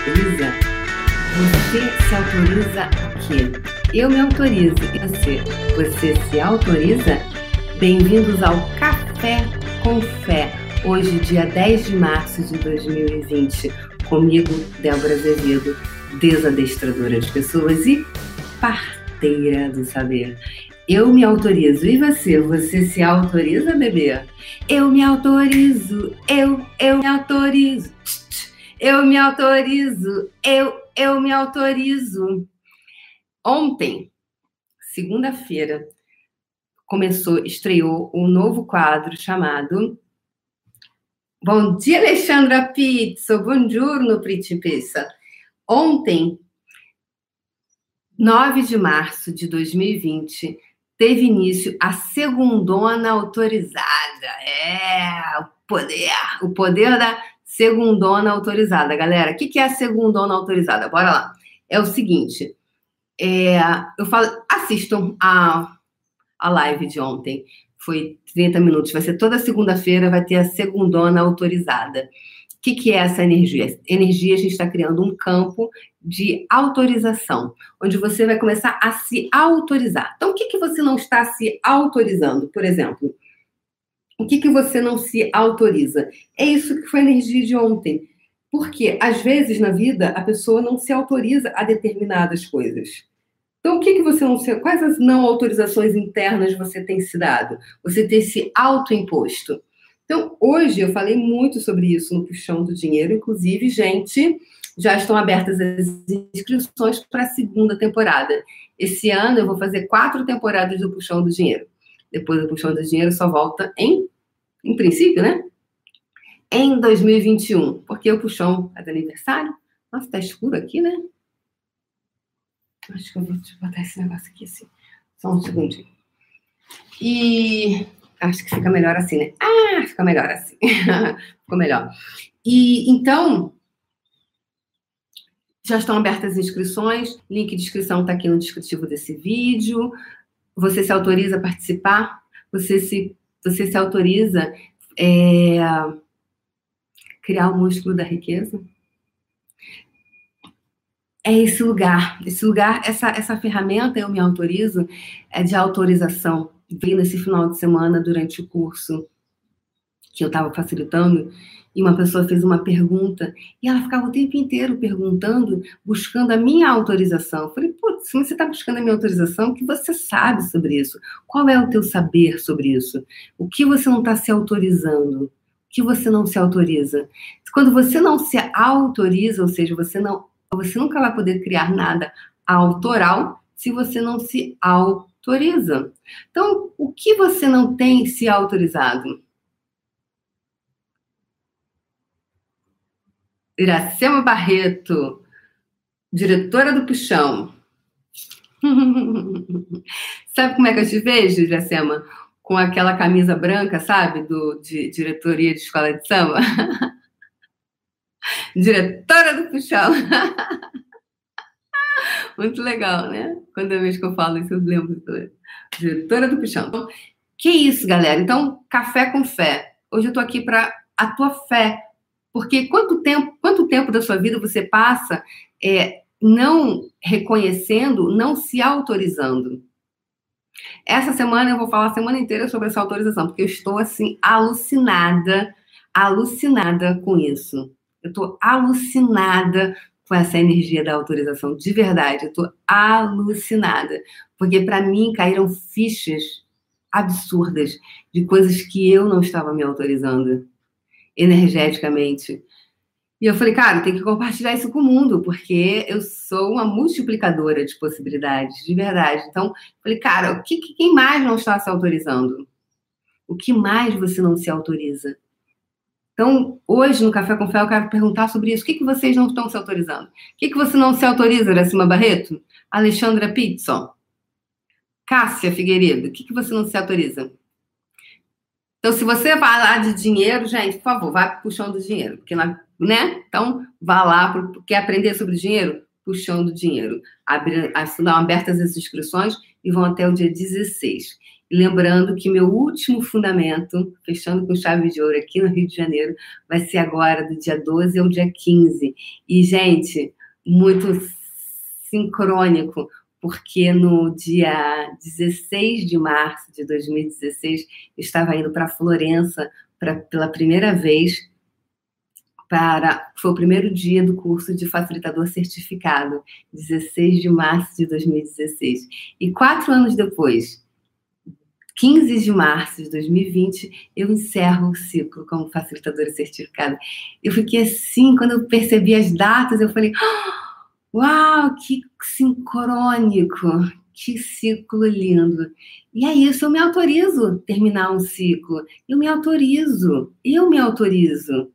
autoriza? Você se autoriza o quê? Eu me autorizo. E você? Você se autoriza? Bem-vindos ao Café com Fé. Hoje, dia 10 de março de 2020. Comigo, Débora Azevedo, desadestradora de pessoas e parteira do saber. Eu me autorizo. E você? Você se autoriza, bebê? Eu me autorizo. Eu, eu me autorizo. Eu me autorizo. Eu, eu me autorizo. Ontem, segunda-feira, começou, estreou um novo quadro chamado Bom dia, Alexandra Pizzo. Buongiorno, principessa. Ontem, 9 de março de 2020, teve início a segundona autorizada. É, o poder, o poder da segundona autorizada. Galera, o que é a segundona autorizada? Bora lá. É o seguinte, é, eu falo, assistam a, a live de ontem, foi 30 minutos, vai ser toda segunda-feira, vai ter a segundona autorizada. O que, que é essa energia? Energia, a gente está criando um campo de autorização, onde você vai começar a se autorizar. Então, o que, que você não está se autorizando? Por exemplo, o que, que você não se autoriza? É isso que foi a energia de ontem. Porque, às vezes, na vida, a pessoa não se autoriza a determinadas coisas. Então, o que, que você não se... Quais as não autorizações internas você tem se dado? Você tem se autoimposto? Então, hoje eu falei muito sobre isso no Puxão do Dinheiro, inclusive, gente, já estão abertas as inscrições para a segunda temporada. Esse ano eu vou fazer quatro temporadas do Puxão do Dinheiro. Depois do Puxão do Dinheiro só volta em, em princípio, né? Em 2021, porque o Puxão é de aniversário. Nossa, tá escuro aqui, né? Acho que eu vou botar esse negócio aqui assim. Só um segundinho. E Acho que fica melhor assim, né? Ah, fica melhor assim. Ficou melhor. E então, já estão abertas as inscrições. Link de inscrição está aqui no descritivo desse vídeo. Você se autoriza a participar? Você se, você se autoriza é, criar o músculo da riqueza? É esse lugar, esse lugar, essa, essa ferramenta, eu me autorizo, é de autorização vi nesse final de semana durante o curso que eu estava facilitando e uma pessoa fez uma pergunta e ela ficava o tempo inteiro perguntando, buscando a minha autorização. Eu falei, putz, se você está buscando a minha autorização, o que você sabe sobre isso? Qual é o teu saber sobre isso? O que você não está se autorizando? O que você não se autoriza? Quando você não se autoriza, ou seja, você não, você nunca vai poder criar nada autoral se você não se autoriza. Então, o que você não tem se autorizado? Iracema Barreto, diretora do Puxão. sabe como é que eu te vejo, Iracema? Com aquela camisa branca, sabe? Do, de diretoria de escola de samba. diretora do Puxão. Muito legal, né? Quando vez que eu falo isso, eu lembro. Diretora do Pichão. Então, que isso, galera? Então, café com fé. Hoje eu tô aqui para a tua fé. Porque quanto tempo, quanto tempo da sua vida você passa é, não reconhecendo, não se autorizando? Essa semana eu vou falar a semana inteira sobre essa autorização, porque eu estou assim alucinada, alucinada com isso. Eu estou alucinada com essa energia da autorização. De verdade, eu tô alucinada. Porque para mim caíram fichas absurdas de coisas que eu não estava me autorizando energeticamente. E eu falei, cara, tem que compartilhar isso com o mundo, porque eu sou uma multiplicadora de possibilidades, de verdade. Então, falei, cara, o que, quem mais não está se autorizando? O que mais você não se autoriza? Então, hoje no Café com Fé, eu quero perguntar sobre isso. O que, que vocês não estão se autorizando? O que, que você não se autoriza, Iracema Barreto? Alexandra Pitson? Cássia Figueiredo? O que, que você não se autoriza? Então, se você vai lá de dinheiro, gente, por favor, vá para puxão do dinheiro. Porque, né? Então, vá lá. Pro, quer aprender sobre dinheiro? Puxão do dinheiro. Abre, estão abertas as inscrições e vão até o dia 16. Lembrando que meu último fundamento, fechando com chave de ouro aqui no Rio de Janeiro, vai ser agora do dia 12 ao dia 15. E, gente, muito sincrônico, porque no dia 16 de março de 2016 eu estava indo para Florença pra, pela primeira vez para foi o primeiro dia do curso de facilitador certificado, 16 de março de 2016. E quatro anos depois, 15 de março de 2020, eu encerro o ciclo como facilitadora certificada. Eu fiquei assim, quando eu percebi as datas, eu falei: oh, Uau, que sincrônico! Que ciclo lindo! E é isso, eu me autorizo terminar um ciclo. Eu me autorizo, eu me autorizo.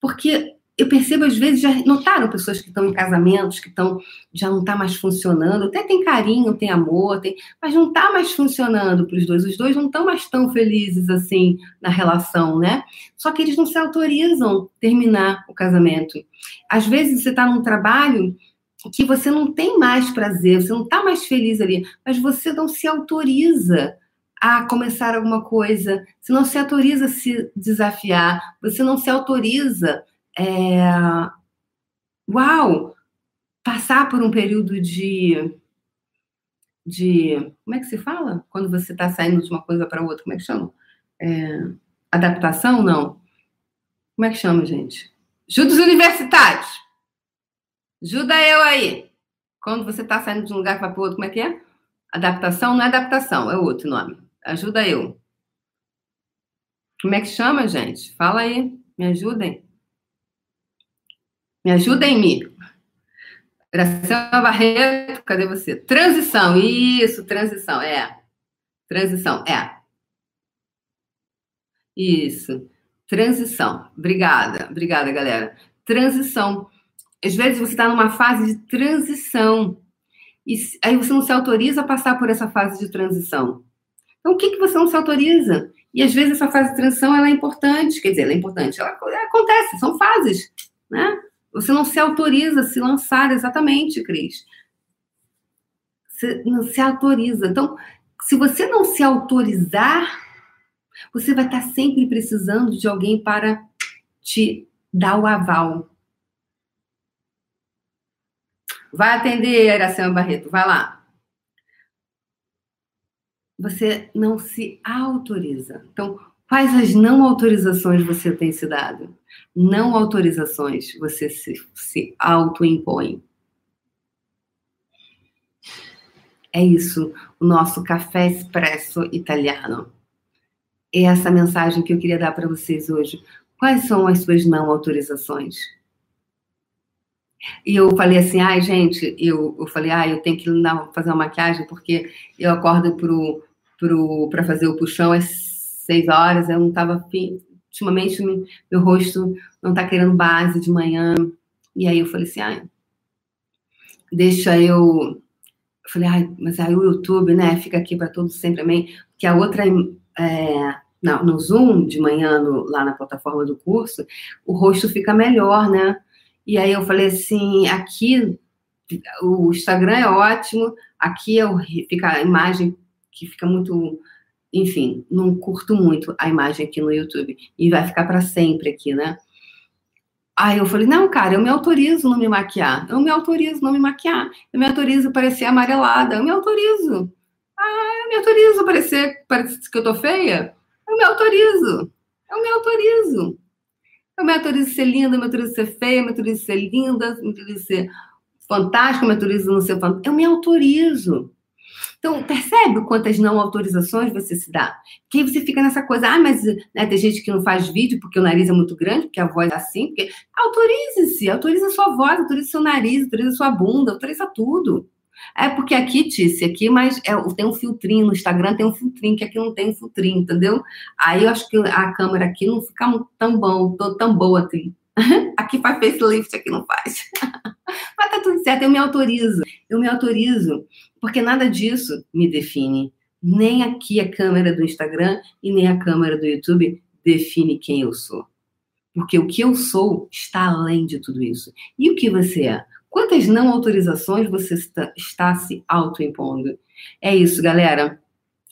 Porque eu percebo, às vezes, já notaram pessoas que estão em casamentos, que estão já não está mais funcionando, até tem carinho, tem amor, tem, mas não está mais funcionando para os dois. Os dois não estão mais tão felizes assim na relação, né? Só que eles não se autorizam terminar o casamento. Às vezes você está num trabalho que você não tem mais prazer, você não está mais feliz ali, mas você não se autoriza a começar alguma coisa, você não se autoriza a se desafiar, você não se autoriza, é... uau, passar por um período de, de, como é que se fala? Quando você está saindo de uma coisa para outra, como é que chama? É... Adaptação, não? Como é que chama, gente? Judos universitários. Ajuda eu aí. Quando você está saindo de um lugar para outro, como é que é? Adaptação não é adaptação, é outro nome. Ajuda eu. Como é que chama, gente? Fala aí. Me ajudem. Me ajudem, Mi. Graciela Barreto, cadê você? Transição, isso, transição, é. Transição, é. Isso. Transição. Obrigada, obrigada, galera. Transição. Às vezes você está numa fase de transição. E aí você não se autoriza a passar por essa fase de transição. Então, o que, que você não se autoriza? E às vezes essa fase de transição ela é importante, quer dizer, ela é importante, ela, ela acontece, são fases, né? Você não se autoriza a se lançar exatamente, Cris. Você não se autoriza. Então, se você não se autorizar, você vai estar sempre precisando de alguém para te dar o aval. Vai atender, Iracema Barreto, vai lá você não se autoriza. Então, quais as não autorizações você tem se dado? Não autorizações você se, se auto-impõe. É isso, o nosso café expresso italiano. É essa mensagem que eu queria dar para vocês hoje. Quais são as suas não autorizações? E eu falei assim, ai, gente, eu, eu falei, ah, eu tenho que fazer uma maquiagem porque eu acordo pro para fazer o puxão às seis horas, eu não estava ultimamente meu rosto não está querendo base de manhã. E aí eu falei assim, ah, deixa eu. Eu falei, ai, mas aí o YouTube, né, fica aqui para todos sempre também, que a outra. É, não, no Zoom de manhã, no, lá na plataforma do curso, o rosto fica melhor, né? E aí eu falei assim, aqui o Instagram é ótimo, aqui eu, fica a imagem que fica muito. Enfim, não curto muito a imagem aqui no YouTube. E vai ficar para sempre aqui, né? Aí eu falei, não, cara, eu me autorizo não me maquiar. Eu me autorizo não me maquiar. Eu me autorizo parecer amarelada. Eu me autorizo. Ah, eu me autorizo parecer, parecer que eu tô feia. Eu me autorizo. Eu me autorizo. Eu me autorizo ser linda, me autorizo ser feia, me autorizo ser linda, me autorizo ser fantástica, me autorizo não ser fantástica. Eu me autorizo. Então, percebe quantas não autorizações você se dá? Que você fica nessa coisa, ah, mas né, tem gente que não faz vídeo porque o nariz é muito grande, porque a voz é assim. Autorize-se, autorize a sua voz, autorize seu nariz, autorize a sua bunda, autoriza tudo. É porque aqui, Tice, aqui, mas é, tem um filtrinho no Instagram, tem um filtrinho, que aqui não tem filtrinho, entendeu? Aí eu acho que a câmera aqui não fica tão bom, tão boa assim. Aqui faz facelift, aqui não faz. Mas tá tudo certo, eu me autorizo. Eu me autorizo porque nada disso me define. Nem aqui a câmera do Instagram e nem a câmera do YouTube define quem eu sou. Porque o que eu sou está além de tudo isso. E o que você é? Quantas não autorizações você está, está se autoimpondo? É isso, galera.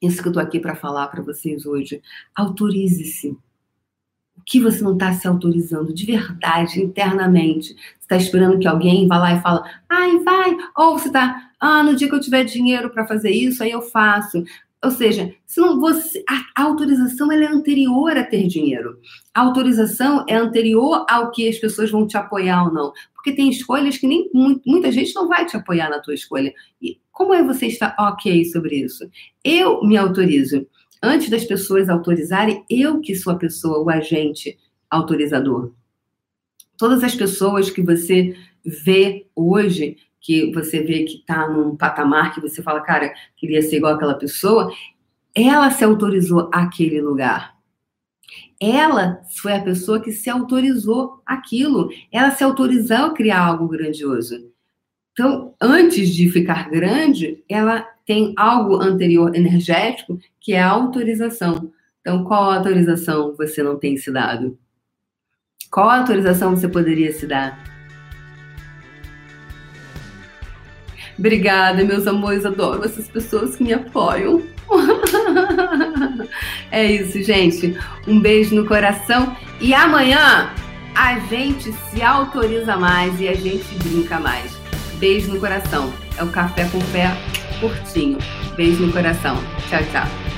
Isso que eu tô aqui para falar para vocês hoje. Autorize-se. O que você não está se autorizando de verdade, internamente? Você está esperando que alguém vá lá e fala, ai, vai. Ou você está, ah, no dia que eu tiver dinheiro para fazer isso, aí eu faço. Ou seja, se não você, a, autorização é anterior a ter dinheiro. A autorização é anterior ao que as pessoas vão te apoiar ou não. Porque tem escolhas que nem muita gente não vai te apoiar na tua escolha. E como é você estar ok sobre isso? Eu me autorizo. Antes das pessoas autorizarem, eu que sou a pessoa, o agente autorizador. Todas as pessoas que você vê hoje que você vê que está num patamar que você fala, cara, queria ser igual aquela pessoa, ela se autorizou aquele lugar. Ela foi a pessoa que se autorizou aquilo. Ela se autorizou a criar algo grandioso. Então, antes de ficar grande, ela tem algo anterior energético que é a autorização. Então, qual autorização você não tem se dado? Qual autorização você poderia se dar? Obrigada, meus amores. Adoro essas pessoas que me apoiam. é isso, gente. Um beijo no coração. E amanhã a gente se autoriza mais e a gente brinca mais. Beijo no coração. É o café com pé curtinho. Beijo no coração. Tchau, tchau.